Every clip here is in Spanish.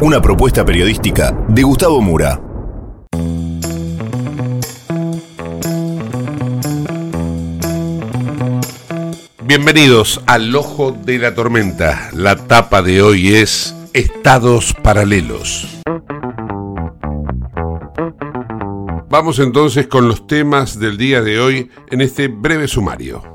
Una propuesta periodística de Gustavo Mura. Bienvenidos al Ojo de la Tormenta. La tapa de hoy es Estados Paralelos. Vamos entonces con los temas del día de hoy en este breve sumario.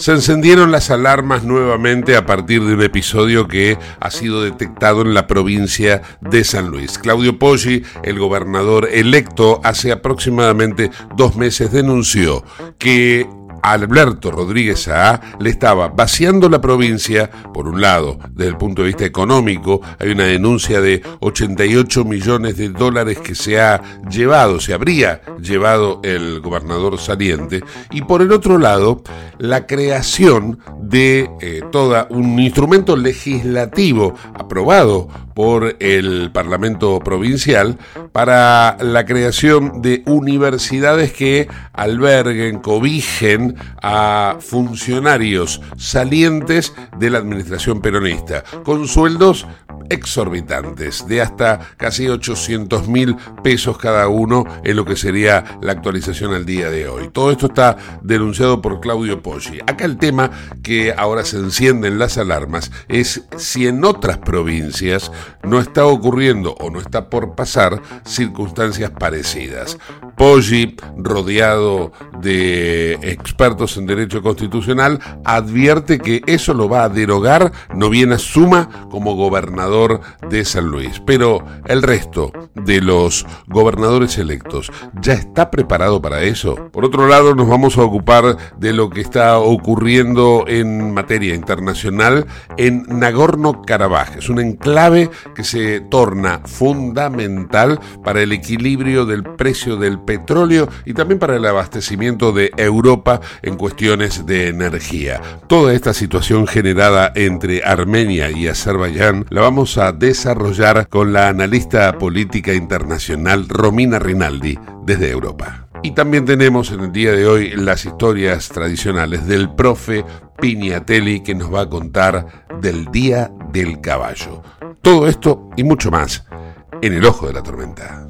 Se encendieron las alarmas nuevamente a partir de un episodio que ha sido detectado en la provincia de San Luis. Claudio Poggi, el gobernador electo, hace aproximadamente dos meses denunció que Alberto Rodríguez A. le estaba vaciando la provincia, por un lado, desde el punto de vista económico, hay una denuncia de 88 millones de dólares que se ha llevado, se habría llevado el gobernador saliente, y por el otro lado, la creación de eh, todo un instrumento legislativo aprobado por el Parlamento Provincial para la creación de universidades que alberguen, cobijen a funcionarios salientes de la administración peronista, con sueldos exorbitantes, de hasta casi 800 mil pesos cada uno en lo que sería la actualización al día de hoy. Todo esto está denunciado por Claudio Poggi. Acá el tema que ahora se encienden las alarmas es si en otras provincias no está ocurriendo o no está por pasar circunstancias parecidas. Poggi, rodeado de expertos en derecho constitucional, advierte que eso lo va a derogar, no bien asuma como gobernador de San Luis. Pero el resto de los gobernadores electos, ¿ya está preparado para eso? Por otro lado, nos vamos a ocupar de lo que está ocurriendo en materia internacional en Nagorno-Karabaj. Es un enclave que se torna fundamental para el equilibrio del precio del petróleo y también para el abastecimiento de Europa en cuestiones de energía. Toda esta situación generada entre Armenia y Azerbaiyán la vamos a desarrollar con la analista política internacional Romina Rinaldi desde Europa. Y también tenemos en el día de hoy las historias tradicionales del profe Piñatelli que nos va a contar del Día del Caballo. Todo esto y mucho más en el ojo de la tormenta.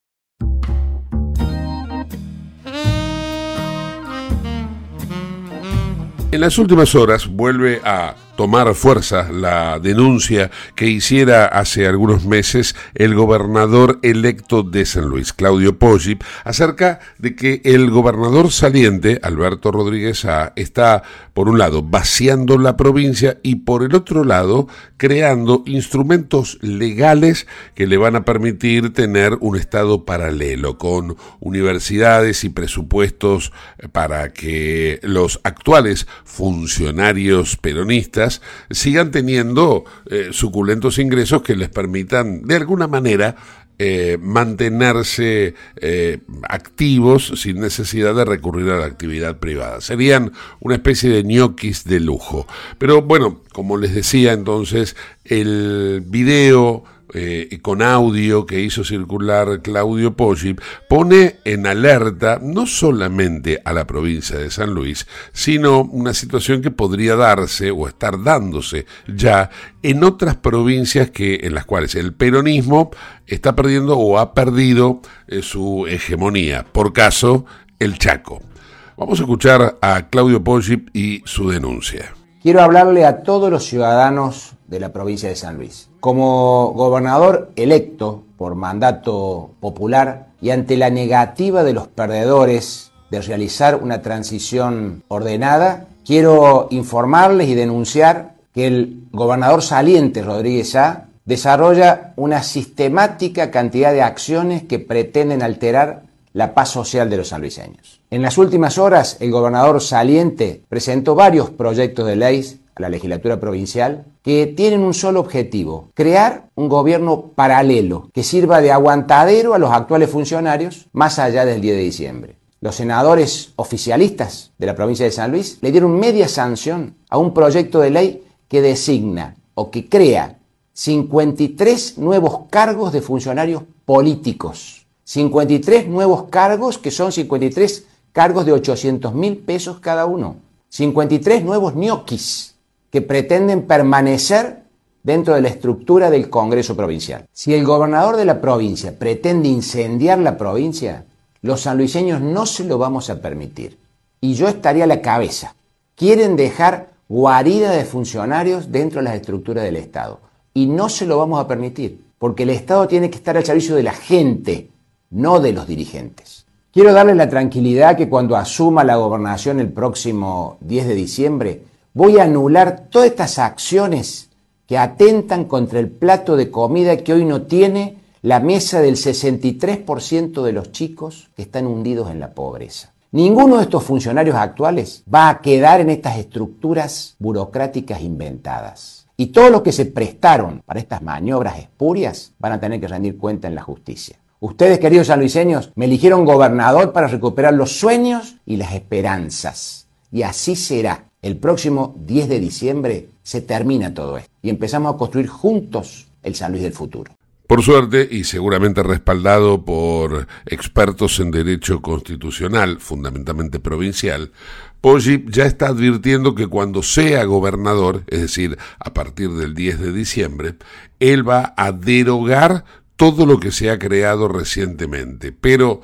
En las últimas horas vuelve a tomar fuerza la denuncia que hiciera hace algunos meses el gobernador electo de San Luis, Claudio Poggi, acerca de que el gobernador saliente, Alberto Rodríguez A, está, por un lado, vaciando la provincia y por el otro lado, creando instrumentos legales que le van a permitir tener un Estado paralelo, con universidades y presupuestos para que los actuales funcionarios peronistas sigan teniendo eh, suculentos ingresos que les permitan, de alguna manera, eh, mantenerse eh, activos sin necesidad de recurrir a la actividad privada. Serían una especie de ñoquis de lujo. Pero bueno, como les decía entonces, el video eh, con audio que hizo circular Claudio Poggi, pone en alerta no solamente a la provincia de San Luis, sino una situación que podría darse o estar dándose ya en otras provincias que en las cuales el peronismo está perdiendo o ha perdido eh, su hegemonía. Por caso, el Chaco. Vamos a escuchar a Claudio Poggi y su denuncia. Quiero hablarle a todos los ciudadanos de la provincia de San Luis. Como gobernador electo por mandato popular y ante la negativa de los perdedores de realizar una transición ordenada, quiero informarles y denunciar que el gobernador saliente Rodríguez A desarrolla una sistemática cantidad de acciones que pretenden alterar la paz social de los sanluiseños. En las últimas horas, el gobernador saliente presentó varios proyectos de ley a la legislatura provincial que tienen un solo objetivo, crear un gobierno paralelo que sirva de aguantadero a los actuales funcionarios más allá del 10 de diciembre. Los senadores oficialistas de la provincia de San Luis le dieron media sanción a un proyecto de ley que designa o que crea 53 nuevos cargos de funcionarios políticos. 53 nuevos cargos que son 53 cargos de 800 mil pesos cada uno. 53 nuevos ñoquis que pretenden permanecer dentro de la estructura del Congreso Provincial. Si el gobernador de la provincia pretende incendiar la provincia, los sanluiseños no se lo vamos a permitir. Y yo estaría a la cabeza. Quieren dejar guarida de funcionarios dentro de las estructuras del Estado. Y no se lo vamos a permitir, porque el Estado tiene que estar al servicio de la gente, no de los dirigentes. Quiero darles la tranquilidad que cuando asuma la gobernación el próximo 10 de diciembre, voy a anular todas estas acciones que atentan contra el plato de comida que hoy no tiene la mesa del 63% de los chicos que están hundidos en la pobreza. Ninguno de estos funcionarios actuales va a quedar en estas estructuras burocráticas inventadas. Y todos los que se prestaron para estas maniobras espurias van a tener que rendir cuenta en la justicia. Ustedes, queridos sanluiseños, me eligieron gobernador para recuperar los sueños y las esperanzas. Y así será. El próximo 10 de diciembre se termina todo esto y empezamos a construir juntos el San Luis del futuro. Por suerte, y seguramente respaldado por expertos en derecho constitucional, fundamentalmente provincial, Poggi ya está advirtiendo que cuando sea gobernador, es decir, a partir del 10 de diciembre, él va a derogar todo lo que se ha creado recientemente. Pero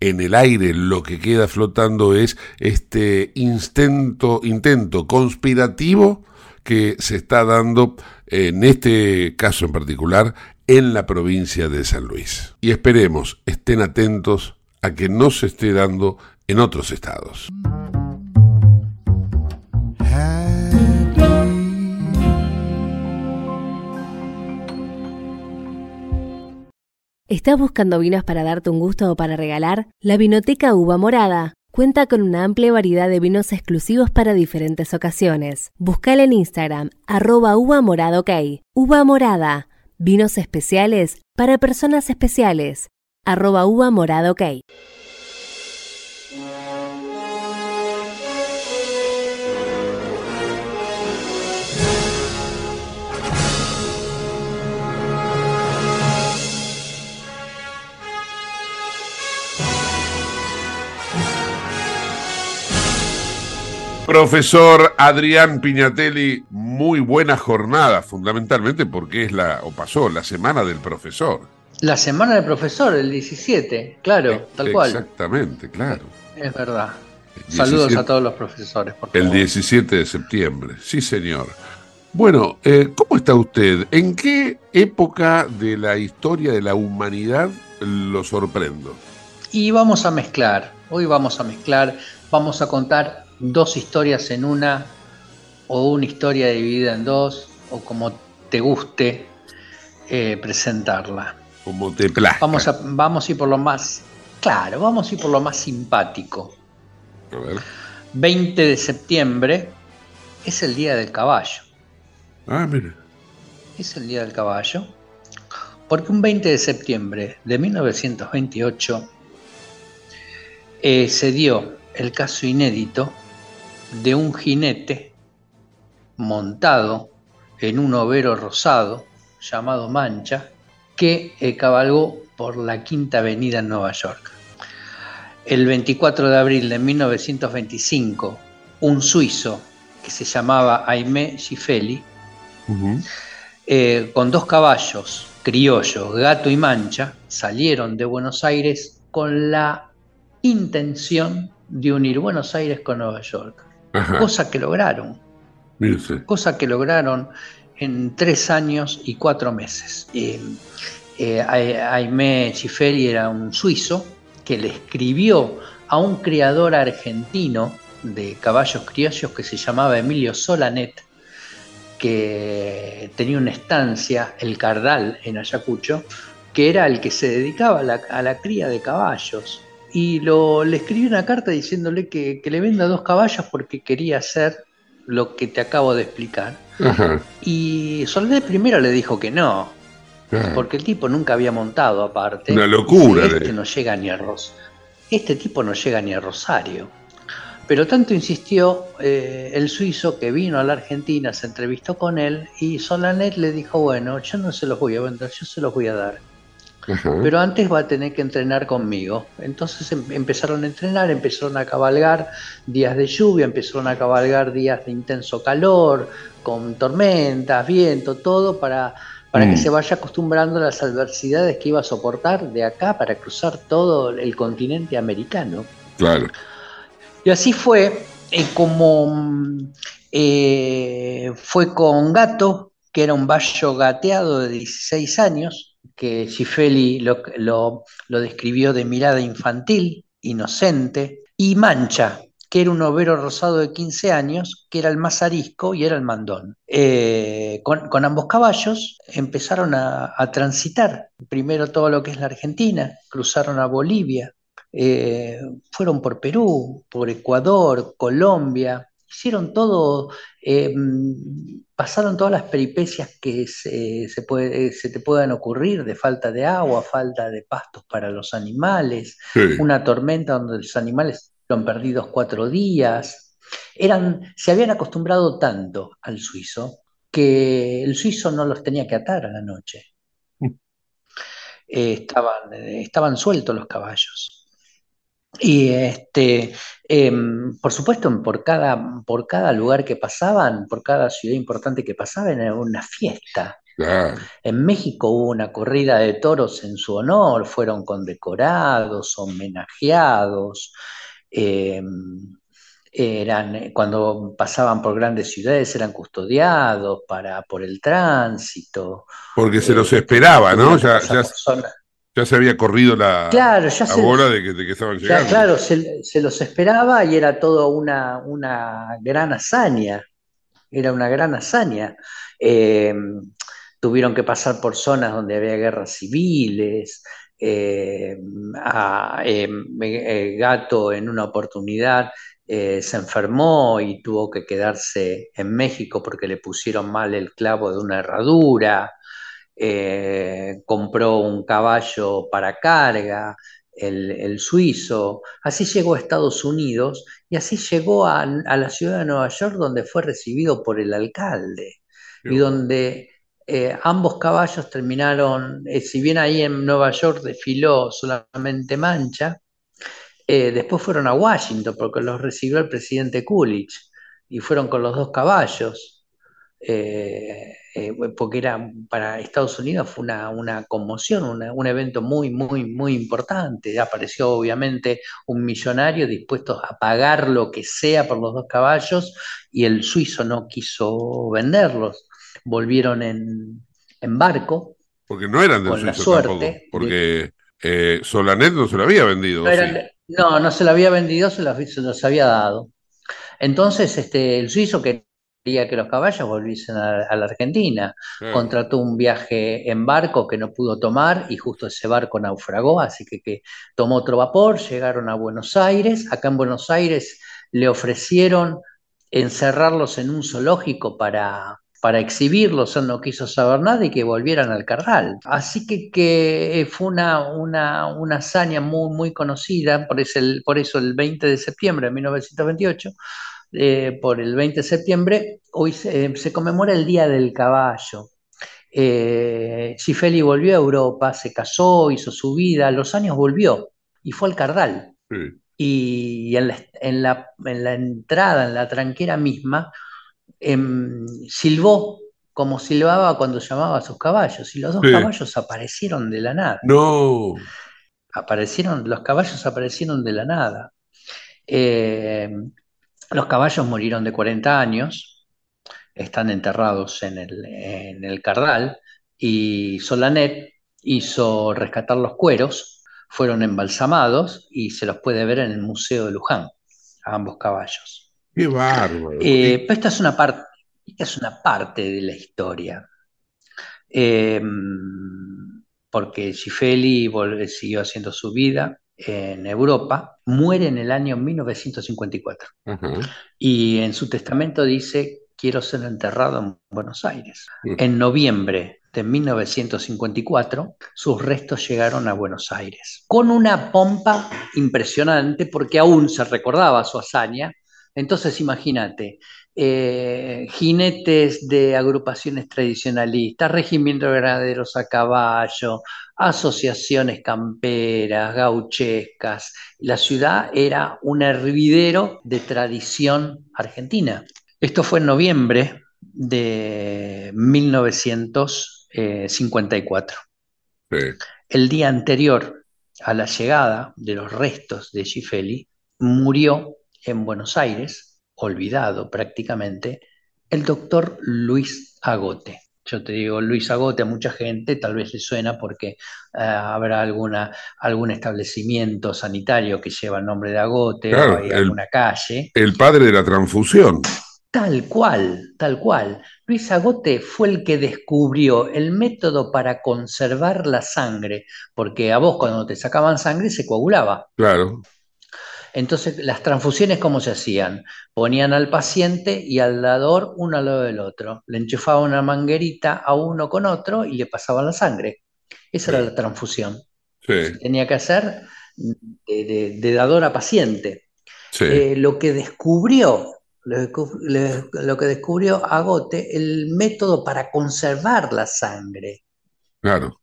en el aire lo que queda flotando es este intento, intento conspirativo que se está dando en este caso en particular en la provincia de San Luis. Y esperemos, estén atentos a que no se esté dando en otros estados. ¿Estás buscando vinos para darte un gusto o para regalar? La Vinoteca Uva Morada cuenta con una amplia variedad de vinos exclusivos para diferentes ocasiones. Buscala en Instagram, arroba uva morada. Uva morada, vinos especiales para personas especiales, arroba uva morada. Profesor Adrián Piñatelli, muy buena jornada, fundamentalmente porque es la, o pasó, la semana del profesor. La semana del profesor, el 17, claro, tal cual. Exactamente, claro. Es verdad. Saludos a todos los profesores. el 17 de septiembre, sí señor. Bueno, eh, ¿cómo está usted? ¿En qué época de la historia de la humanidad lo sorprendo? Y vamos a mezclar, hoy vamos a mezclar, vamos a contar dos historias en una o una historia dividida en dos o como te guste eh, presentarla. Como te plazca. Vamos a, vamos a ir por lo más, claro, vamos a ir por lo más simpático. A ver. 20 de septiembre es el día del caballo. Ah, mire. Es el día del caballo. Porque un 20 de septiembre de 1928 eh, se dio el caso inédito de un jinete montado en un overo rosado llamado Mancha que eh, cabalgó por la Quinta Avenida en Nueva York. El 24 de abril de 1925, un suizo que se llamaba Aimé Gifeli, eh, con dos caballos criollos, Gato y Mancha, salieron de Buenos Aires con la intención de unir Buenos Aires con Nueva York, Ajá. cosa que lograron, cosa que lograron en tres años y cuatro meses. Eh, eh, Aimé Gifeli era un suizo que le escribió a un criador argentino de caballos criollos que se llamaba Emilio Solanet, que tenía una estancia, el Cardal, en Ayacucho, que era el que se dedicaba a la, a la cría de caballos. Y lo, le escribió una carta diciéndole que, que le venda dos caballos porque quería hacer lo que te acabo de explicar. Ajá. Y Soledad primero le dijo que no, porque el tipo nunca había montado aparte. Una locura, Este no llega ni a Ros Este tipo no llega ni a Rosario. Pero tanto insistió eh, el suizo que vino a la Argentina, se entrevistó con él y Solanet le dijo, bueno, yo no se los voy a vender, yo se los voy a dar. Ajá. Pero antes va a tener que entrenar conmigo. Entonces em- empezaron a entrenar, empezaron a cabalgar días de lluvia, empezaron a cabalgar días de intenso calor, con tormentas, viento, todo para, para Mm. que se vaya acostumbrando a las adversidades que iba a soportar de acá para cruzar todo el continente americano. Claro. Y así fue eh, como mm, eh, fue con Gato, que era un bayo gateado de 16 años, que Gifeli lo, lo- describió de mirada infantil, inocente, y Mancha, que era un overo rosado de 15 años, que era el más arisco y era el mandón. Eh, con, ambos caballos empezaron a, a transitar, primero todo lo que es la Argentina, cruzaron a Bolivia, eh, fueron por Perú, por Ecuador, Colombia, hicieron todo, eh, mm, pasaron todas las peripecias que se, se puede- se te puedan ocurrir de falta de agua, falta de pastos para los animales, Sí. una tormenta donde los animales fueron perdidos cuatro días. Eran, se habían acostumbrado tanto al suizo que el suizo no los tenía que atar a la noche. Eh, estaban, eh, estaban sueltos los caballos. Y este, em, por supuesto, por cada, por cada lugar que pasaban, por cada ciudad importante que pasaban, era una fiesta. Claro. En México hubo una corrida de toros en su honor, fueron condecorados, homenajeados. eh, eran, cuando pasaban por grandes ciudades eran custodiados para, por el tránsito. Porque se eh, los esperaba, ¿no? Ya, pasar ya, por zonas- ya se había corrido la, Claro, ya la se, bola de que, de que estaban Ya, llegando. claro, se, se los esperaba y era todo una, una gran hazaña. Era una gran hazaña. Eh, tuvieron que pasar por zonas donde había guerras civiles. eh, a- eh, eh, Gato en una oportunidad eh, se enfermó y tuvo que quedarse en México porque le pusieron mal el clavo de una herradura. Eh, compró un caballo para carga, el, el suizo. Así llegó a Estados Unidos y así llegó a, a la ciudad de Nueva York donde fue recibido por el alcalde y donde eh, ambos caballos terminaron, eh, si bien ahí en Nueva York desfiló solamente Mancha, eh, después fueron a Washington porque los recibió el presidente Coolidge y fueron con los dos caballos. Eh, eh, porque era para Estados Unidos fue una, una conmoción, un evento muy, muy, muy importante. Apareció obviamente un millonario dispuesto a pagar lo que sea por los dos caballos y el suizo no quiso venderlos. Volvieron en, barco. Porque no eran del suizo suerte porque eh, Solanet no se lo había vendido. No, no, se lo había vendido, se los había dado. Entonces, este, el suizo que que los caballos volviesen a, la Argentina. Contrató un viaje en barco que no pudo tomar y justo ese barco naufragó, así que, que tomó otro vapor, llegaron a Buenos Aires. Acá en Buenos Aires le ofrecieron encerrarlos en un zoológico para, para exhibirlos, él no quiso saber nada y que volvieran al carral. Así que, que fue una, una, una, hazaña muy, muy conocida, por, ese, por eso el 20 de septiembre de 1928 eh, por el 20 de septiembre, hoy se, conmemora el Día del Caballo. Eh, volvió a Europa, se casó, hizo su vida, a los años volvió y fue al Cardal. Y en la, entrada, en la tranquera misma, em, silbó como silbaba cuando llamaba a sus caballos, y los dos caballos aparecieron de la nada. No. Aparecieron, los caballos aparecieron de la nada. Eh, los caballos murieron de 40 años, están enterrados en el, en Cardal, y Solanet hizo rescatar los cueros, fueron embalsamados y se los puede ver en el Museo de Luján, a ambos caballos. ¡Qué bárbaro! Eh, esta es una parte, es una parte de la historia. Eh, porque Schifeli siguió haciendo su vida, en Europa, muere en el año 1954. Y en su testamento dice, quiero ser enterrado en Buenos Aires. En noviembre de 1954, sus restos llegaron a Buenos Aires, con una pompa impresionante porque aún se recordaba su hazaña. Entonces imagínate, eh, jinetes de agrupaciones tradicionalistas, regimientos de granaderos a caballo, asociaciones camperas, gauchescas. La ciudad era un hervidero de tradición argentina. Esto fue en noviembre de 1954. El día anterior a la llegada de los restos de Gifeli, murió en Buenos Aires olvidado prácticamente, el doctor Luis Agote. Yo te digo Luis Agote a mucha gente, tal vez le suena porque eh, habrá alguna, algún establecimiento sanitario que lleva el nombre de Agote o hay alguna calle. El padre de la transfusión. Tal cual, tal cual. Luis Agote fue el que descubrió el método para conservar la sangre, porque a vos cuando te sacaban sangre se coagulaba. Claro. Entonces, las transfusiones, ¿cómo se hacían? Ponían al paciente y al dador uno al lado del otro. Le enchufaban una manguerita a uno con otro y le pasaban la sangre. Esa era la transfusión. tenía que hacer de, dador a paciente. Eh, lo que descubrió, lo, que descubrió Agote, el método para conservar la sangre. Claro.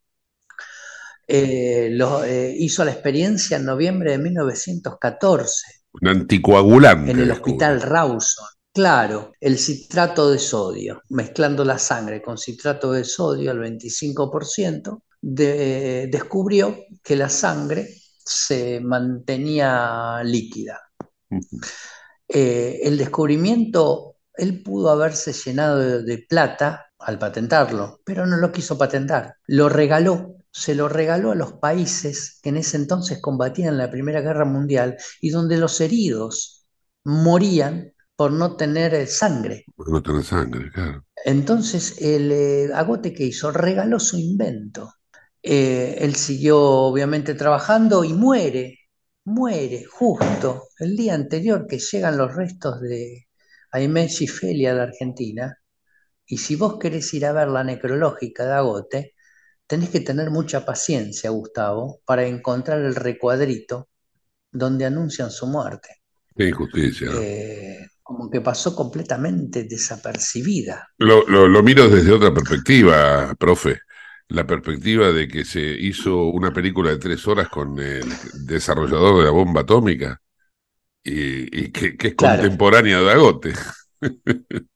Eh, lo, eh, hizo la experiencia en noviembre de 1914. Un anticoagulante. En el hospital Rawson. Claro, el citrato de sodio, mezclando la sangre con citrato de sodio al 25%, descubrió que la sangre se mantenía líquida. Eh, el descubrimiento, él pudo haberse llenado de plata al patentarlo, pero no lo quiso patentar, lo regaló se lo regaló a los países que en ese entonces combatían la Primera Guerra Mundial y donde los heridos morían por no tener eh, sangre. Por no tener sangre, claro. Entonces, el eh, Agote que hizo, regaló su invento. Eh, él siguió obviamente trabajando y muere, muere justo el día anterior que llegan los restos de Aimé Felia de Argentina. Y si vos querés ir a ver la necrológica de Agote, tenés que tener mucha paciencia, Gustavo, para encontrar el recuadrito donde anuncian su muerte. Qué injusticia. Eh, como que pasó completamente desapercibida. Lo, miro desde otra perspectiva, profe. La perspectiva de que se hizo una película de tres horas con el desarrollador de la bomba atómica y, que, es contemporánea de Agote.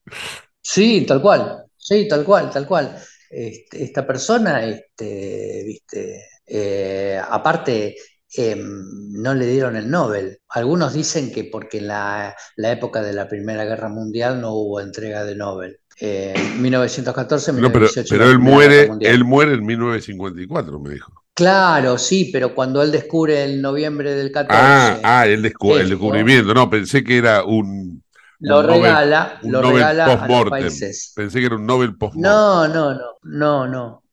Sí, tal cual, sí, tal cual, tal cual. Este, esta persona, este, viste, eh, aparte, em, no le dieron el Nobel. Algunos dicen que porque en la, la época de la Primera Guerra Mundial no hubo entrega de Nobel. Eh, 1914, No, pero, 1918, pero la él muere, él muere en 1954, me dijo. Claro, sí, pero cuando él descubre el noviembre del 14, Ah, ah, el, descu- el descubrimiento. No, pensé que era un, lo Nobel- regala, lo Nobel regala a los países. Pensé que era un Nobel post-mortem. No, no, no, no, no.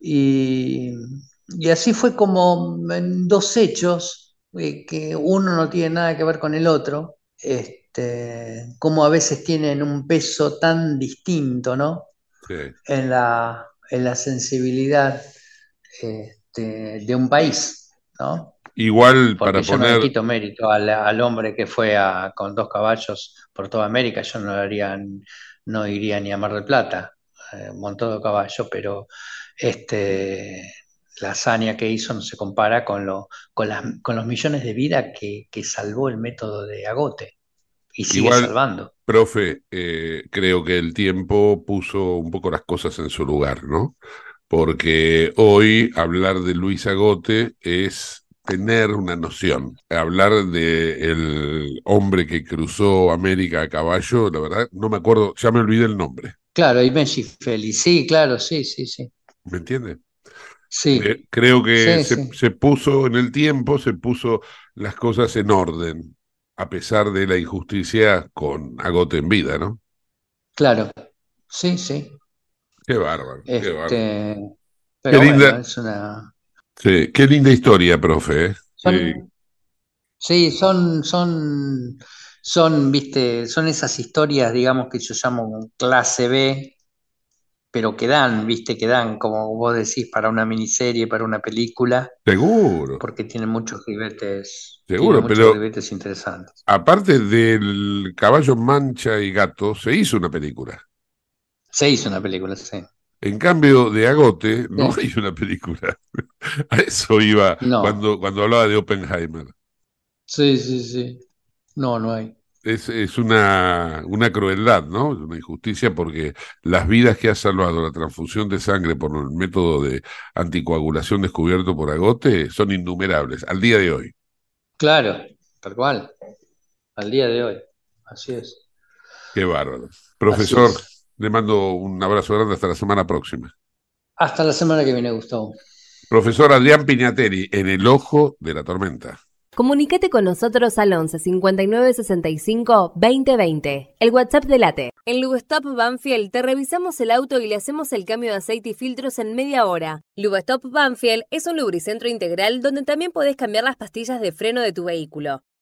Y, y así fue como en dos hechos, eh, que uno no tiene nada que ver con el otro, este, como a veces tienen un peso tan distinto, ¿no? Sí. En la, en la sensibilidad este, de un país, ¿no? Igual para Porque yo no le quito mérito al, al hombre que fue a- con dos caballos por toda América, yo no haría, no iría ni a Mar del Plata, eh, montado de caballo, pero este, la hazaña que hizo no se compara con, lo, con, las- con los millones de vidas que, que salvó el método de Agote y sigue Igual- salvando. profe, eh, creo que el tiempo puso un poco las cosas en su lugar, ¿no? Porque hoy hablar de Luis Agote es tener una noción. Hablar de el hombre que cruzó América a caballo, la verdad, no me acuerdo, ya me olvidé el nombre. Claro, y Benji Félix, sí, claro, sí, sí, sí. ¿Me entiende? Sí, Eh, creo que Sí, se, sí. se puso en el tiempo, se puso las cosas en orden, a pesar de la injusticia con Agote en vida, ¿no? claro, sí, sí. Qué bárbaro, qué bárbaro. Este, pero Qué linda- bueno, es una... Sí, qué linda historia, profe. ¿eh? Son, Sí, sí, son, son, son, viste, son esas historias, digamos, que yo llamo clase B, pero que dan, viste, que dan, como vos decís, para una miniserie, para una película, seguro. porque tienen muchos ribetes, Seguro, muchos pero- ribetes interesantes. Aparte del caballo mancha y gato, se hizo una película. Se hizo una película, sí. En cambio, de Agote no Sí. hay una película. A eso iba No. cuando, cuando hablaba de Oppenheimer. Sí, sí, sí. No, no hay. Es, es una, una crueldad, ¿no? Es una injusticia porque las vidas que ha salvado la transfusión de sangre por el método de anticoagulación descubierto por Agote son innumerables al día de hoy. Claro, tal cual. Al día de hoy. Así es. Qué bárbaro. Profesor. Le mando un abrazo grande hasta la semana próxima. Hasta la semana que viene, Gustavo. Profesor Adrián Piñateri, en el ojo de la tormenta. Comunicate con nosotros al 11 59 65 20 20, el WhatsApp de Late. En Lubestop Banfield te revisamos el auto y le hacemos el cambio de aceite y filtros en media hora. Lubestop Banfield es un lubricentro integral donde también podés cambiar las pastillas de freno de tu vehículo.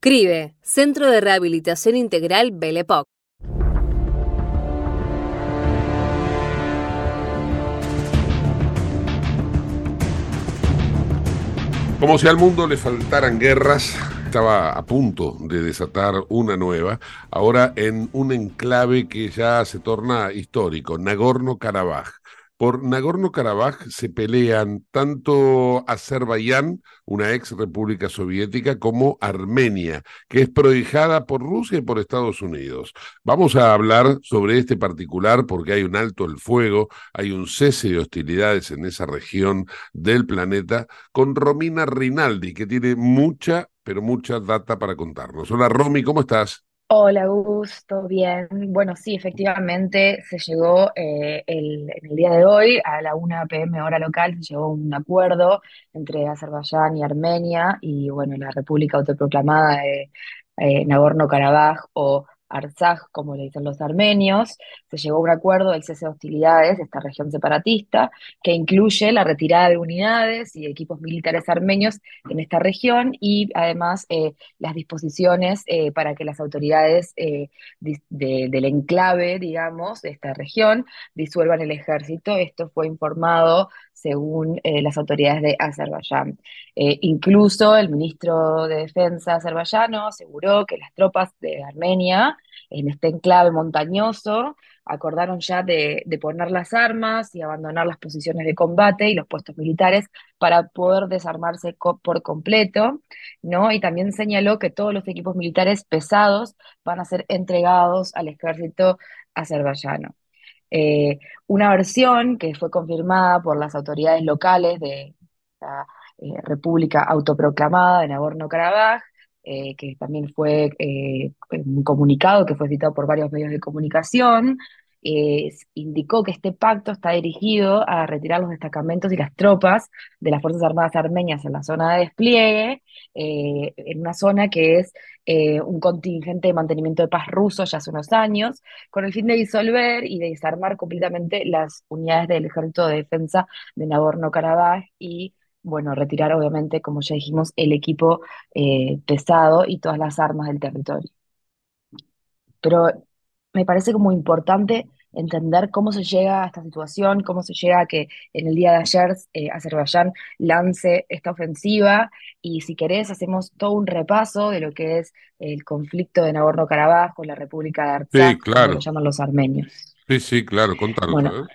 CRIBE, Centro de Rehabilitación Integral Belepoc. Como si al mundo le faltaran guerras, estaba a punto de desatar una nueva, ahora en un enclave que ya se torna histórico, Nagorno-Karabaj. Por Nagorno-Karabaj se pelean tanto Azerbaiyán, una ex república soviética, como Armenia, que es prohijada por Rusia y por Estados Unidos. Vamos a hablar sobre este particular porque hay un alto el fuego, hay un cese de hostilidades en esa región del planeta, con Romina Rinaldi, que tiene mucha, pero mucha data para contarnos. Hola Romy, ¿cómo estás? Hola, Gusto, bien. Bueno, sí, efectivamente se llegó eh, el, en el día de hoy a la 1 pm hora local, se llegó un acuerdo entre Azerbaiyán y Armenia y, bueno, la República Autoproclamada de eh, Nagorno-Karabaj o Artsaj, como le dicen los armenios, se llegó a un acuerdo del cese de hostilidades de esta región separatista, que incluye la retirada de unidades y equipos militares armenios en esta región y además eh, las disposiciones eh, para que las autoridades eh, del enclave, digamos, de esta región, disuelvan el ejército. Esto fue informado según eh, las autoridades de Azerbaiyán. Eh, incluso el ministro de Defensa azerbaiyano aseguró que las tropas de Armenia en este enclave montañoso acordaron ya de, poner las armas y abandonar las posiciones de combate y los puestos militares para poder desarmarse por completo, ¿no? Y también señaló que todos los equipos militares pesados van a ser entregados al ejército azerbaiyano. Eh, una versión que fue confirmada por las autoridades locales de la eh, República Autoproclamada de Nagorno-Karabaj, eh, que también fue un comunicado que fue citado por varios medios de comunicación, indicó que este pacto está dirigido a retirar los destacamentos y las tropas de las Fuerzas Armadas armenias en la zona de despliegue, eh, en una zona que es eh, un contingente de mantenimiento de paz ruso ya hace unos años, con el fin de disolver y de desarmar completamente las unidades del Ejército de Defensa de Nagorno-Karabaj y bueno, retirar obviamente, como ya dijimos, el equipo pesado y todas las armas del territorio. Pero me parece como importante entender cómo se llega a esta situación, cómo se llega a que en el día de ayer eh, Azerbaiyán lance esta ofensiva y si querés hacemos todo un repaso de lo que es el conflicto de Nagorno-Karabaj con la República de Artsakh, sí, claro. como lo llaman los armenios. Sí, sí, claro, contanos. Bueno,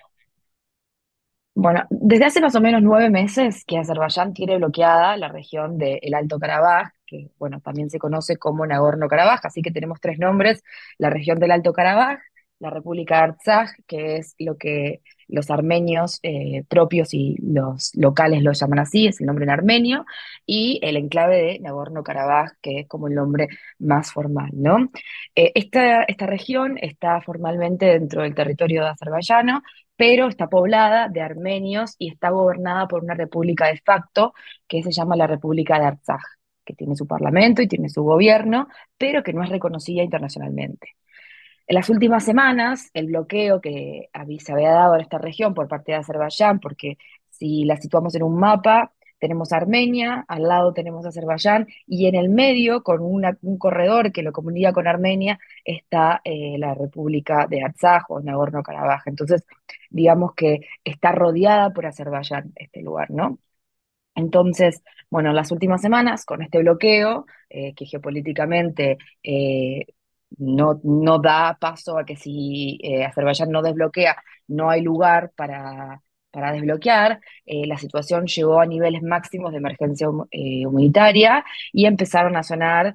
bueno, desde hace más o menos nueve meses que Azerbaiyán tiene bloqueada la región del Alto Karabaj, que bueno, también se conoce como Nagorno-Karabaj, así que tenemos tres nombres, la región del Alto Karabaj, la República de Artsaj, que es lo que los armenios eh, propios y los locales lo llaman así, es el nombre en armenio, y el enclave de Nagorno-Karabaj, que es como el nombre más formal, ¿no? Eh, esta, esta región está formalmente dentro del territorio de azerbaiyano, pero está poblada de armenios y está gobernada por una república de facto que se llama la República de Artsaj, que tiene su parlamento y tiene su gobierno, pero que no es reconocida internacionalmente. En las últimas semanas, el bloqueo que se había dado en esta región por parte de Azerbaiyán, porque si la situamos en un mapa, tenemos Armenia, al lado tenemos Azerbaiyán, y en el medio, con un corredor que lo comunica con Armenia, está eh, la República de Artsaj o Nagorno-Karabaj. Entonces, digamos que está rodeada por Azerbaiyán este lugar, ¿no? Entonces, bueno, las últimas semanas, con este bloqueo, eh, que geopolíticamente eh, no, no da paso a que si eh, Azerbaiyán no desbloquea, no hay lugar para, para desbloquear. Eh, la situación llegó a niveles máximos de emergencia eh, humanitaria y empezaron a sonar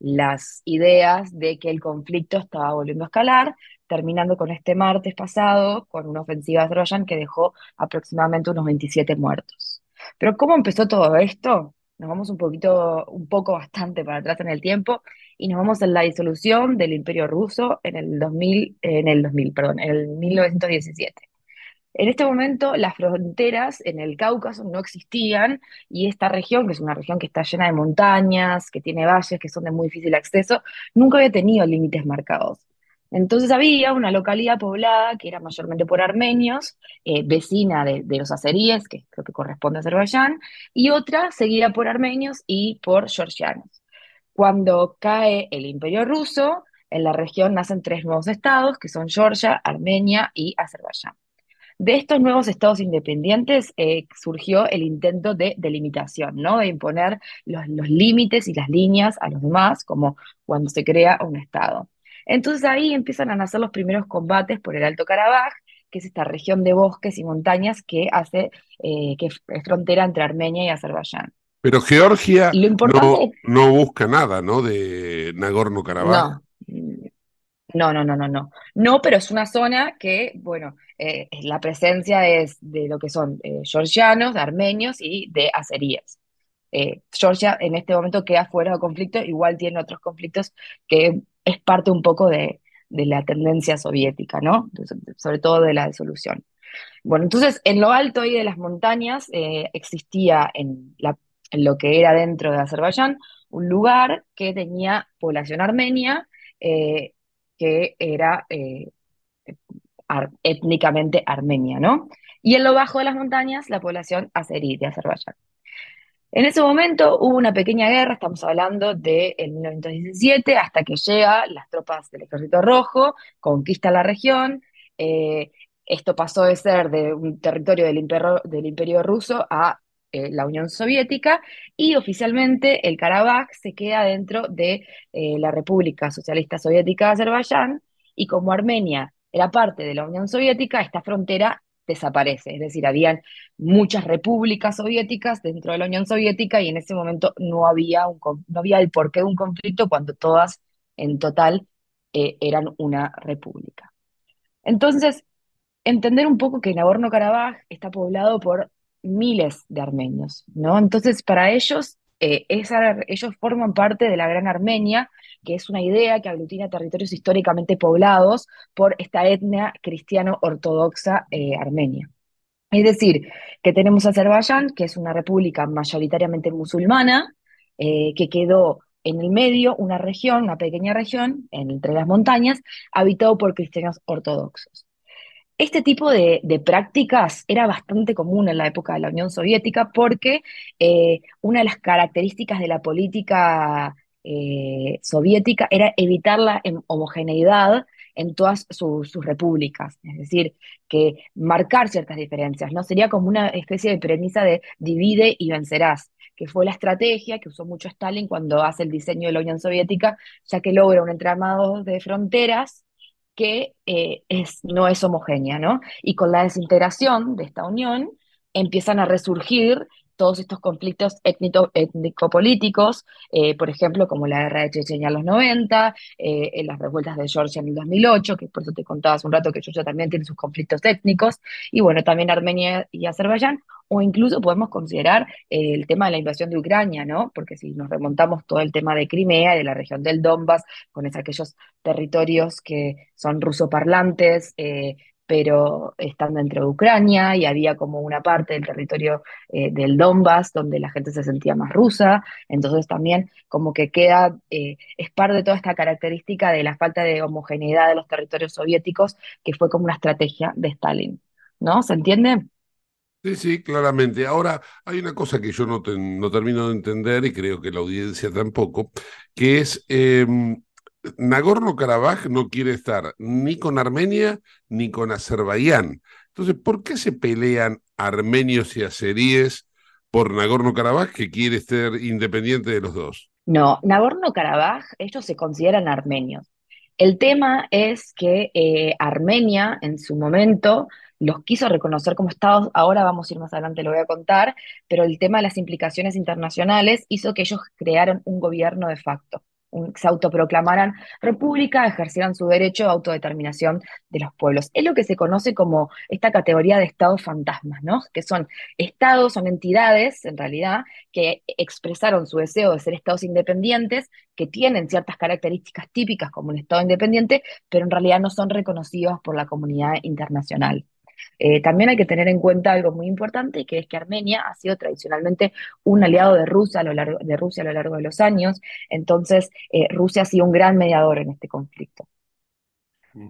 las ideas de que el conflicto estaba volviendo a escalar, terminando con este martes pasado con una ofensiva de Azerbaiyán que dejó aproximadamente unos 27 muertos. Pero ¿cómo empezó todo esto? Nos vamos un poquito, un poco bastante para atrás en el tiempo y nos vamos en la disolución del Imperio Ruso en el 2000, en el 2000, perdón, en el 1917. En este momento las fronteras en el Cáucaso no existían y esta región, que es una región que está llena de montañas, que tiene valles que son de muy difícil acceso, nunca había tenido límites marcados. Entonces había una localidad poblada que era mayormente por armenios, eh, vecina de, los azeríes, que creo que corresponde a Azerbaiyán, y otra seguida por armenios y por georgianos. Cuando cae el imperio ruso, en la región nacen tres nuevos estados, que son Georgia, Armenia y Azerbaiyán. De estos nuevos estados independientes eh, surgió el intento de delimitación, ¿no? de imponer los, límites y las líneas a los demás, como cuando se crea un estado. Entonces ahí empiezan a nacer los primeros combates por el Alto Karabaj, que es esta región de bosques y montañas que hace eh, que es frontera entre Armenia y Azerbaiyán. Pero Georgia no, busca nada, ¿no? De Nagorno-Karabaj. No. no. no, no, no, no. pero es una zona que, bueno, eh, la presencia es de lo que son eh, georgianos, armenios y de azeríes. Eh, Georgia en este momento queda fuera de conflicto, igual tiene otros conflictos que es parte un poco de, de la tendencia soviética, ¿no? Sobre todo de la disolución. Bueno, entonces en lo alto ahí de las montañas existía en la lo que era dentro de Azerbaiyán, un lugar que tenía población armenia, eh, que era eh, étnicamente armenia, ¿no? Y en lo bajo de las montañas, la población azerí de Azerbaiyán. En ese momento hubo una pequeña guerra, estamos hablando de 1917, hasta que llegan las tropas del Ejército Rojo, conquista la región. Eh, esto pasó de ser de un territorio del imperio, del imperio ruso a eh, la Unión Soviética y oficialmente el Karabaj se queda dentro de eh, la República Socialista Soviética de Azerbaiyán y como Armenia era parte de la Unión Soviética, esta frontera desaparece, es decir, habían muchas repúblicas soviéticas dentro de la Unión Soviética y en ese momento no había, un, no había el porqué de un conflicto cuando todas en total eh, eran una república. Entonces, entender un poco que Nagorno-Karabaj está poblado por miles de armenios, ¿no? Entonces, para ellos eh, esa- ellos forman parte de la Gran Armenia, que es una idea que aglutina territorios históricamente poblados por esta etnia cristiano-ortodoxa eh, armenia. Es decir, que tenemos Azerbaiyán, que es una república mayoritariamente musulmana, eh, que quedó en el medio, una región, una pequeña región, entre las montañas, habitado por cristianos ortodoxos. Este tipo de, prácticas era bastante común en la época de la Unión Soviética porque eh, una de las características de la política eh, soviética era evitar la homogeneidad en todas su- sus repúblicas, es decir, que marcar ciertas diferencias, ¿no? Sería como una especie de premisa de divide y vencerás, que fue la estrategia que usó mucho Stalin cuando hace el diseño de la Unión Soviética, ya que logra un entramado de fronteras que eh, es, no es homogénea, ¿no? Y con la desintegración de esta unión empiezan a resurgir todos estos conflictos étnico- étnico-políticos, eh, por ejemplo, como la guerra de Chechenia en los 90, eh, las revueltas de Georgia en el 2008, que por eso te contaba hace un rato que Georgia también tiene sus conflictos étnicos, y bueno, también Armenia y Azerbaiyán, o incluso podemos considerar eh, el tema de la invasión de Ucrania, ¿no? Porque si nos remontamos todo el tema de Crimea de la región del Donbass, con es- aquellos territorios que son rusoparlantes, pero están dentro de Ucrania y había como una parte del territorio eh, del Donbass donde la gente se sentía más rusa, entonces también como que queda, eh, es parte de toda esta característica de la falta de homogeneidad de los territorios soviéticos, que fue como una estrategia de Stalin, ¿no? ¿Se entiende? Sí, sí, claramente. Ahora, hay una cosa que yo no, no termino de entender y creo que la audiencia tampoco, que es eh, Nagorno-Karabaj no quiere estar ni con Armenia ni con Azerbaiyán. Entonces, ¿por qué se pelean armenios y azeríes por Nagorno-Karabaj que quiere ser independiente de los dos? No, Nagorno-Karabaj, ellos se consideran armenios. El tema es que eh, Armenia en su momento los quiso reconocer como estados, ahora vamos a ir más adelante, lo voy a contar, pero el tema de las implicaciones internacionales hizo que ellos crearan un gobierno de facto, se autoproclamaran república, ejercieran su derecho a autodeterminación de los pueblos. Es lo que se conoce como esta categoría de estados fantasmas, ¿no? Que son estados, son entidades, en realidad, que expresaron su deseo de ser estados independientes, que tienen ciertas características típicas como un estado independiente, pero en realidad no son reconocidos por la comunidad internacional. Eh, también hay que tener en cuenta algo muy importante, que es que Armenia ha sido tradicionalmente un aliado de Rusia a lo largo, de Rusia a lo largo de los años, entonces eh, Rusia ha sido un gran mediador en este conflicto.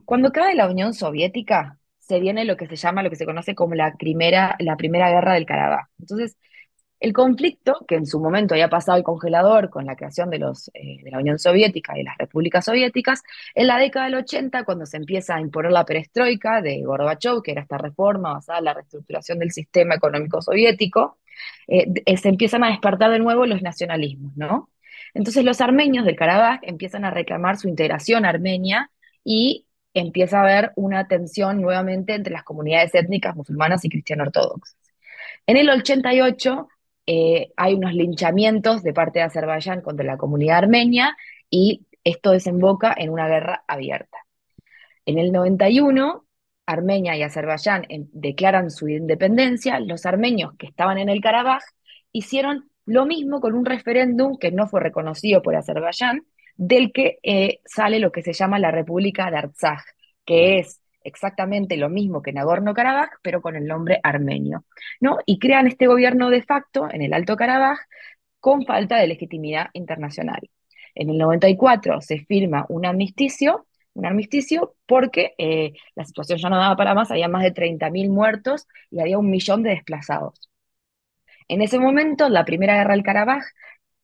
Cuando cae la Unión Soviética, se viene lo que se llama, lo que se conoce como la primera, la primera guerra del Karabaj. Entonces, el conflicto, que en su momento había pasado el congelador con la creación de, los, eh, de la Unión Soviética y las repúblicas soviéticas, en la década del 80, cuando se empieza a imponer la perestroika de Gorbachev, que era esta reforma basada en la reestructuración del sistema económico soviético, eh, eh, se empiezan a despertar de nuevo los nacionalismos, ¿no? Entonces los armenios del Karabaj empiezan a reclamar su integración armenia y empieza a haber una tensión nuevamente entre las comunidades étnicas musulmanas y cristiano-ortodoxas. En el 88 eh, hay unos linchamientos de parte de Azerbaiyán contra la comunidad armenia y esto desemboca en una guerra abierta. En el 91, Armenia y Azerbaiyán em- declaran su independencia. Los armenios que estaban en el Karabaj hicieron lo mismo con un referéndum que no fue reconocido por Azerbaiyán, del que eh, sale lo que se llama la República de Artsaj, que es exactamente lo mismo que Nagorno-Karabaj, pero con el nombre armenio, ¿no? Y crean este gobierno de facto en el Alto Karabaj con falta de legitimidad internacional. En el 94 se firma un armisticio, un armisticio porque eh, la situación ya no daba para más, había más de 30.000 muertos y había un millón de desplazados. En ese momento, la primera guerra del Karabaj,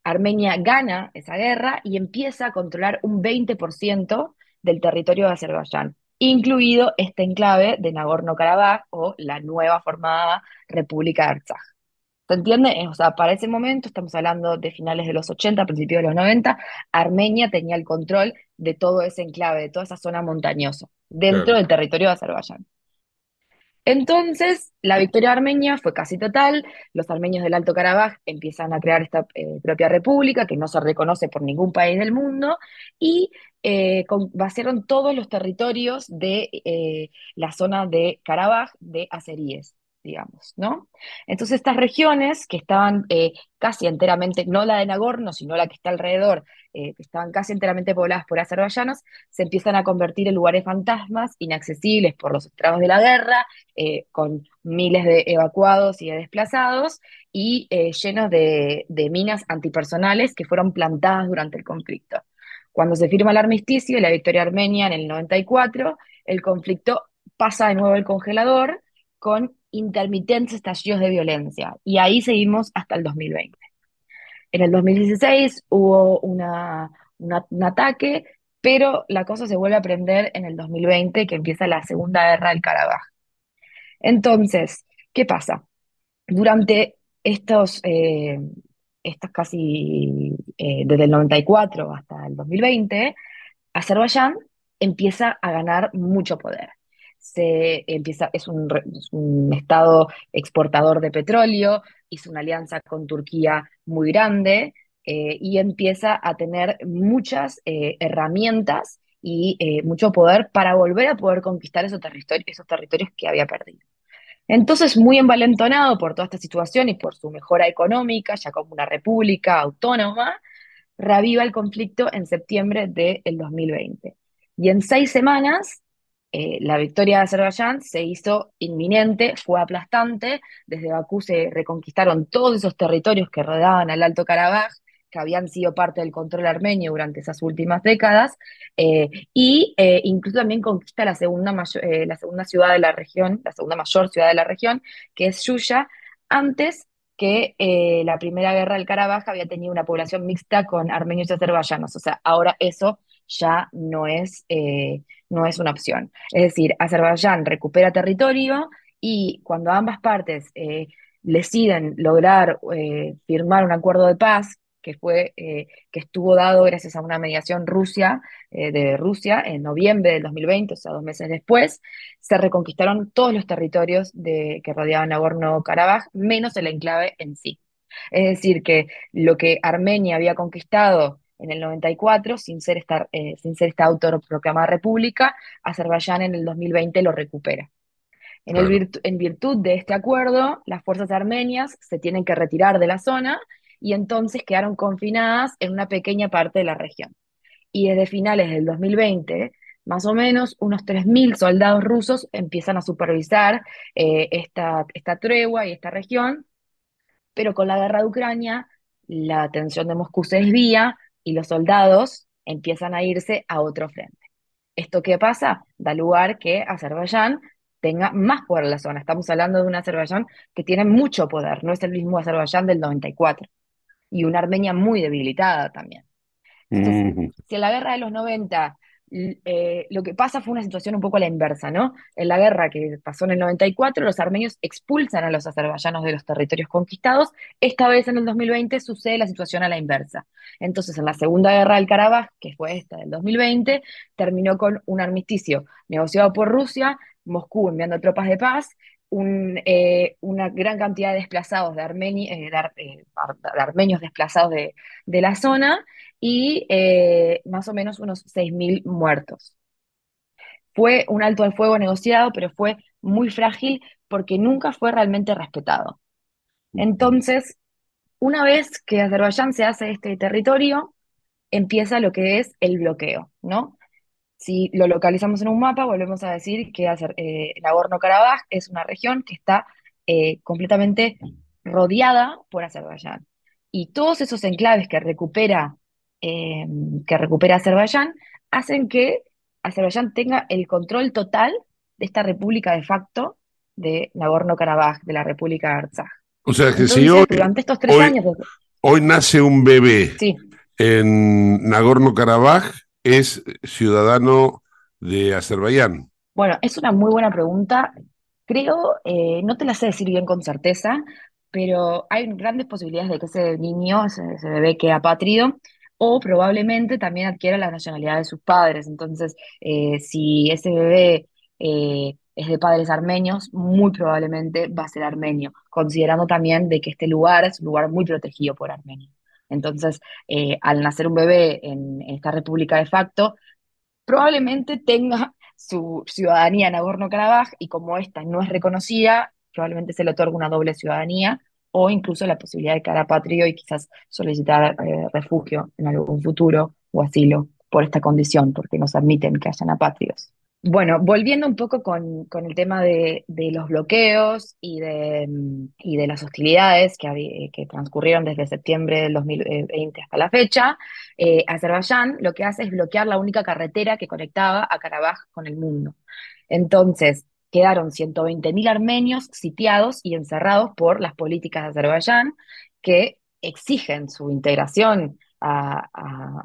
Armenia gana esa guerra y empieza a controlar un 20% del territorio de Azerbaiyán, incluido este enclave de Nagorno-Karabaj o la nueva formada República de Artsaj. ¿Se entiende? Eh, O sea, para ese momento, estamos hablando de finales de los 80, principios de los 90, Armenia tenía el control de todo ese enclave, de toda esa zona montañosa, dentro Claro. del territorio de Azerbaiyán. Entonces, la victoria armenia fue casi total, los armenios del Alto Karabaj empiezan a crear esta eh, propia república que no se reconoce por ningún país del mundo y eh, vaciaron todos los territorios de eh, la zona de Karabaj de azeríes. Digamos, ¿no? Entonces estas regiones que estaban eh, casi enteramente, no la de Nagorno, sino la que está alrededor, eh, que estaban casi enteramente pobladas por azerbaiyanos, se empiezan a convertir en lugares fantasmas, inaccesibles por los estragos de la guerra, eh, con miles de evacuados y de desplazados, y llenos de, de minas antipersonales que fueron plantadas durante el conflicto. Cuando se firma el armisticio y la victoria armenia en el 94, el conflicto pasa de nuevo al congelador con intermitentes estallidos de violencia. Y ahí seguimos hasta el 2020. En el 2016 hubo un ataque, pero la cosa se vuelve a prender en el 2020, que empieza la Segunda Guerra del Karabaj. Entonces, ¿qué pasa? Durante estos, eh, estos casi, eh, desde el 94 hasta el 2020, Azerbaiyán empieza a ganar mucho poder se empieza, es un, estado exportador de petróleo, hizo una alianza con Turquía muy grande eh, y empieza a tener muchas eh, herramientas y eh, mucho poder para volver a poder conquistar esos territorios, esos territorios que había perdido. Entonces, muy envalentonado por toda esta situación y por su mejora económica, ya como una república autónoma, reaviva el conflicto en septiembre del 2020. Y en seis semanas eh, la victoria de Azerbaiyán se hizo inminente, fue aplastante. Desde Bakú se reconquistaron todos esos territorios que rodeaban al Alto Karabaj, que habían sido parte del control armenio durante esas últimas décadas, eh, y eh, incluso también conquista la segunda, la segunda ciudad de la región, la segunda mayor ciudad de la región, que es Yuya, antes que la primera guerra del Karabaj había tenido una población mixta con armenios y azerbaiyanos. O sea, ahora eso ya no es, eh, no es una opción. Es decir, Azerbaiyán recupera territorio y cuando ambas partes eh, deciden lograr eh, firmar un acuerdo de paz, que fue que estuvo dado gracias a una mediación Rusia, de Rusia en noviembre del 2020, o sea, dos meses después, se reconquistaron todos los territorios de, que rodeaban Nagorno-Karabaj, menos el enclave en sí. Es decir, que lo que Armenia había conquistado en el 94, sin ser esta, eh, sin ser esta autoproclamada república, Azerbaiyán en el 2020 lo recupera. En, el en virtud de este acuerdo, las fuerzas armenias se tienen que retirar de la zona y entonces quedaron confinadas en una pequeña parte de la región. Y desde finales del 2020, más o menos unos 3.000 soldados rusos empiezan a supervisar eh, esta, esta tregua y esta región, pero con la guerra de Ucrania, la atención de Moscú se desvía y los soldados empiezan a irse a otro frente. ¿Esto qué pasa? Da lugar que Azerbaiyán tenga más poder en la zona. Estamos hablando de un Azerbaiyán que tiene mucho poder, no es el mismo Azerbaiyán del 94. Y una Armenia muy debilitada también. Entonces, si en la guerra de los 90 eh, lo que pasa fue una situación un poco a la inversa, ¿no? En la guerra que pasó en el 94, los armenios expulsan a los azerbaiyanos de los territorios conquistados. Esta vez en el 2020 sucede la situación a la inversa. Entonces, en la segunda guerra del Karabaj, que fue esta del 2020, terminó con un armisticio negociado por Rusia, Moscú enviando tropas de paz, eh, una gran cantidad de desplazados de, eh, de, armenios desplazados de, de la zona y eh, más o menos unos 6.000 muertos. Fue un alto al fuego negociado, pero fue muy frágil porque nunca fue realmente respetado. Entonces, una vez que Azerbaiyán se hace este territorio, empieza lo que es el bloqueo, ¿no? Si lo localizamos en un mapa, volvemos a decir que eh, Nagorno-Karabaj es una región que está eh, completamente rodeada por Azerbaiyán. Y todos esos enclaves que recupera eh, que recupera Azerbaiyán, hacen que Azerbaiyán tenga el control total de esta república de facto de Nagorno-Karabaj, de la República de Artsaj. O sea que si hoy, durante estos tres años... Hoy nace un bebé en Nagorno-Karabaj, es ciudadano de Azerbaiyán. Bueno, es una muy buena pregunta. Creo, eh, no te la sé decir bien con certeza, pero hay grandes posibilidades de que ese niño, ese, ese bebé quede apátrido o probablemente también adquiera la nacionalidad de sus padres. Entonces, eh, si ese bebé eh, es de padres armenios, muy probablemente va a ser armenio, considerando también de que este lugar es un lugar muy protegido por Armenia. Entonces, eh, al nacer un bebé en, esta república de facto, probablemente tenga su ciudadanía en Nagorno-Karabaj y como esta no es reconocida, probablemente se le otorgue una doble ciudadanía o incluso la posibilidad de que haga patrio y quizás solicitar eh, refugio en algún futuro o asilo por esta condición, porque nos admiten que hayan apatrios. Bueno, volviendo un poco con, el tema de, los bloqueos y de, y de las hostilidades que, que, transcurrieron desde septiembre del 2020 hasta la fecha, eh, Azerbaiyán lo que hace es bloquear la única carretera que conectaba a Karabaj con el mundo. Entonces, quedaron 120.000 armenios sitiados y encerrados por las políticas de Azerbaiyán que exigen su integración a,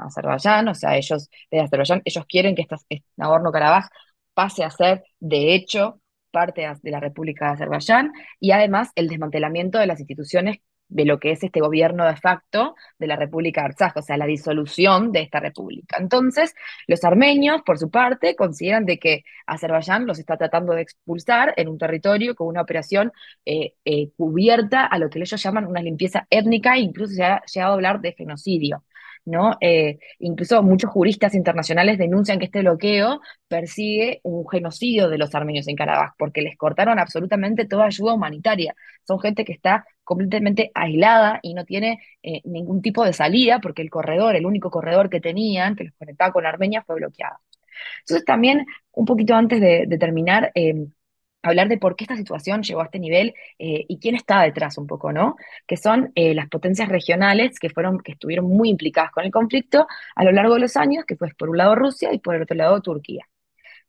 Azerbaiyán, o sea, ellos de Azerbaiyán, ellos quieren que este Nagorno-Karabaj pase a ser, de hecho, parte de la República de Azerbaiyán, y además el desmantelamiento de las instituciones de lo que es este gobierno de facto de la República de Artsaj, o sea, la disolución de esta república. Entonces, los armenios, por su parte, consideran de que Azerbaiyán los está tratando de expulsar en un territorio con una operación eh, eh, cubierta a lo que ellos llaman una limpieza étnica incluso se ha llegado a hablar de genocidio. ¿no? Eh, incluso muchos juristas internacionales denuncian que este bloqueo persigue un genocidio de los armenios en Karabaj, porque les cortaron absolutamente toda ayuda humanitaria. Son gente que está completamente aislada y no tiene eh, ningún tipo de salida, porque el corredor, el único corredor que tenían, que los conectaba con Armenia, fue bloqueado. Entonces también, un poquito antes de, terminar, eh, hablar de por qué esta situación llegó a este nivel eh, y quién está detrás un poco, ¿no? Que son eh, las potencias regionales que fueron, que estuvieron muy implicadas con el conflicto a lo largo de los años, que fue por un lado Rusia y por el otro lado Turquía.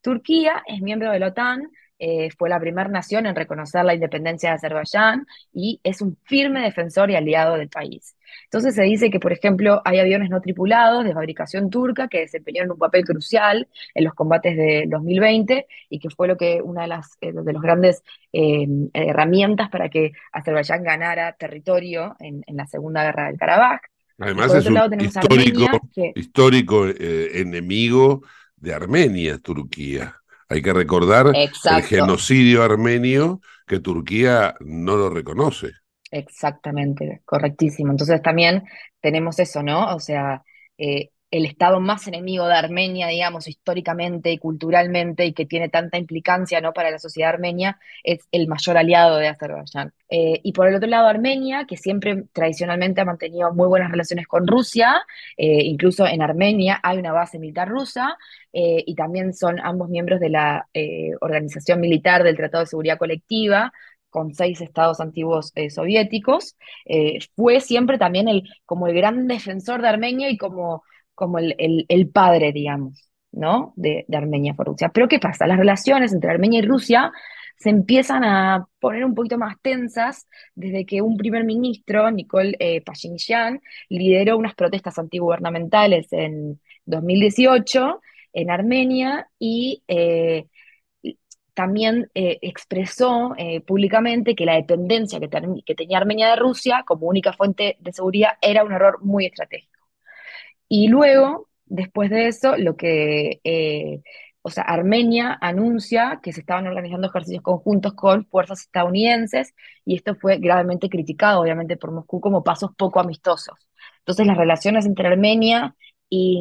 Turquía es miembro de la OTAN, eh, fue la primera nación en reconocer la independencia de Azerbaiyán y es un firme defensor y aliado del país. Entonces se dice que, por ejemplo, hay aviones no tripulados de fabricación turca que desempeñaron un papel crucial en los combates de 2020 y que fue lo que una de las eh, de los grandes eh, herramientas para que Azerbaiyán ganara territorio en, la Segunda Guerra del Karabaj. Además es un histórico, histórico enemigo de Armenia, Turquía. Hay que recordar el genocidio armenio que Turquía no lo reconoce. Exactamente, correctísimo. Entonces también tenemos eso, ¿no? O sea, eh, el Estado más enemigo de Armenia, digamos, históricamente y culturalmente, y que tiene tanta implicancia ¿no? para la sociedad armenia, es el mayor aliado de Azerbaiyán. Eh, y por el otro lado, Armenia, que siempre tradicionalmente ha mantenido muy buenas relaciones con Rusia, eh, incluso en Armenia hay una base militar rusa, eh, y también son ambos miembros de la Organización Militar del Tratado de Seguridad Colectiva, con seis estados antiguos soviéticos, fue siempre también el, como el gran defensor de Armenia y como como el, padre, digamos, ¿no? De, Armenia por Rusia. Pero ¿qué pasa? Las relaciones entre Armenia y Rusia se empiezan a poner un poquito más tensas desde que un primer ministro, Nicole eh, lideró unas protestas antigubernamentales en 2018 en Armenia y eh, también eh, expresó eh, públicamente que la dependencia que tenía Armenia de Rusia como única fuente de seguridad era un error muy estratégico. Y luego, después de eso, lo que, eh, o sea, Armenia anuncia que se estaban organizando ejercicios conjuntos con fuerzas estadounidenses y esto fue gravemente criticado, obviamente, por Moscú como pasos poco amistosos. Entonces, las relaciones entre Armenia y,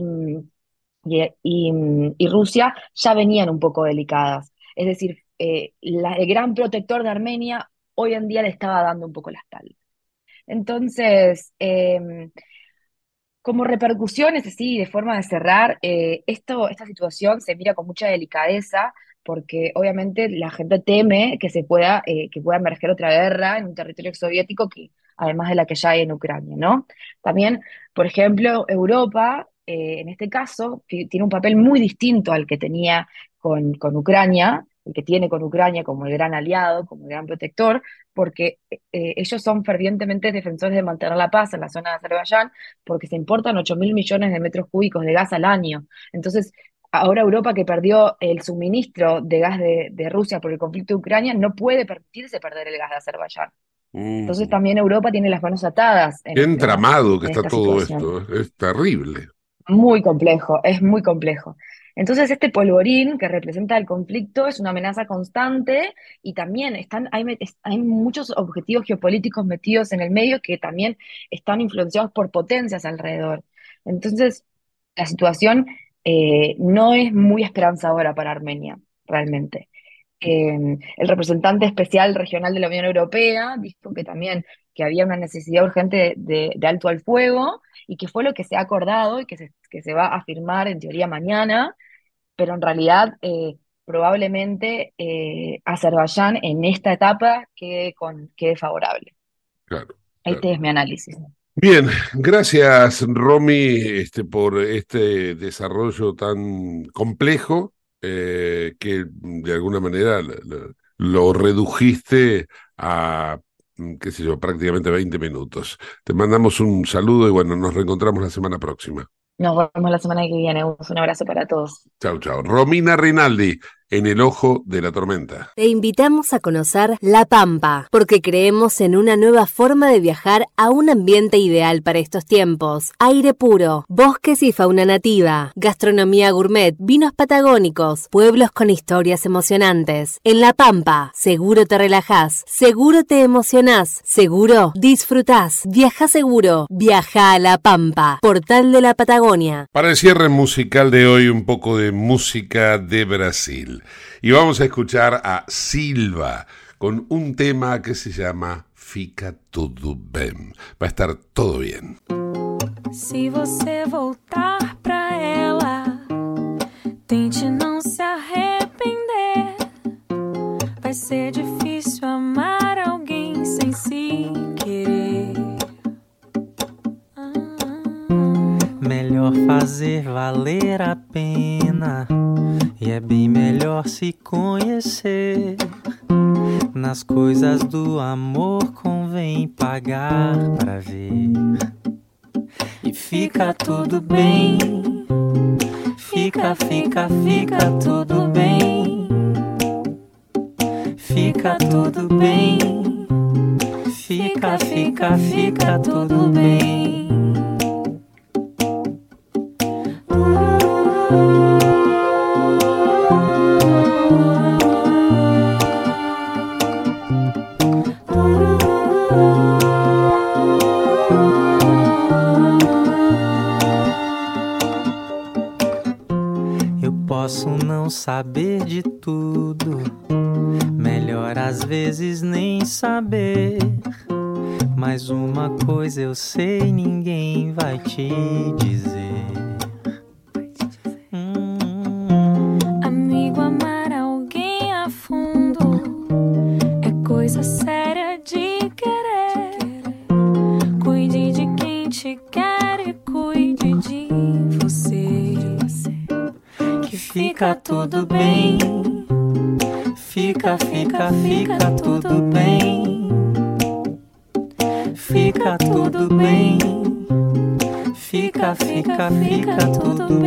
y, Rusia ya venían un poco delicadas. Es decir, eh, el gran protector de Armenia hoy en día le estaba dando un poco la espalda. Entonces, em, como repercusiones, así, de forma de cerrar, eh, esto, esta situación se mira con mucha delicadeza porque obviamente la gente teme que se pueda, eh, que pueda emerger otra guerra en un territorio soviético que, además de la que ya hay en Ucrania, ¿no? También, por ejemplo, Europa, eh, en este caso, tiene un papel muy distinto al que tenía con, con Ucrania, que tiene con Ucrania como el gran aliado, como el gran protector, porque eh, ellos son fervientemente defensores de mantener la paz en la zona de Azerbaiyán, porque se importan 8 mil millones de metros cúbicos de gas al año. Entonces, ahora Europa que perdió el suministro de gas de, Rusia por el conflicto de Ucrania, no puede permitirse perder el gas de Azerbaiyán. Entonces también Europa tiene las manos atadas. Qué entramado que está todo esto, es terrible. Muy complejo, es muy complejo. Entonces, este polvorín que representa el conflicto es una amenaza constante y también están, hay, muchos objetivos geopolíticos metidos en el medio que también están influenciados por potencias alrededor. Entonces, la situación eh, no es muy esperanzadora para Armenia, realmente. Eh, el representante especial regional de la Unión Europea dijo que también que había una necesidad urgente de, alto al fuego y que fue lo que se ha acordado y se, que se va a firmar en teoría mañana, pero en realidad eh, probablemente eh, Azerbaiyán en esta etapa quede, con, quede favorable. Claro. Este es mi análisis. Bien, gracias Romy este, por este desarrollo tan complejo eh, que de alguna manera lo, lo redujiste a, qué sé yo, prácticamente 20 minutos. Te mandamos un saludo y bueno, nos reencontramos la semana próxima. Nos vemos la semana que viene. Un abrazo para todos. Chao, chao. Romina Rinaldi, en el ojo de la tormenta. Te invitamos a conocer La Pampa, porque creemos en una nueva forma de viajar a un ambiente ideal para estos tiempos. Aire puro, bosques y fauna nativa, gastronomía gourmet, vinos patagónicos, pueblos con historias emocionantes. En La Pampa, seguro te relajás, seguro te emocionás, seguro disfrutás. Viaja seguro, viaja a La Pampa, portal de la Patagonia. Para el cierre musical de hoy, un poco de música de Brasil. Y vamos a escuchar a Silva con un tema que se llama Fica Tudo Bem. Va a estar todo bien. Se você voltar pra ela, tente não se arrepender. Vai ser difícil amar alguém sem se querer. Melhor fazer valer a pena. E é bem melhor se conhecer. Nas coisas do amor convém pagar pra ver. E fica tudo bem. Fica, fica, fica tudo bem. Fica tudo bem. Fica, fica, fica tudo bem. Posso não saber de tudo, melhor às vezes nem saber. Mas uma coisa eu sei, ninguém vai te dizer. Fica tudo bem. Fica, fica, fica tudo bem. Fica tudo bem. Fica, fica, fica tudo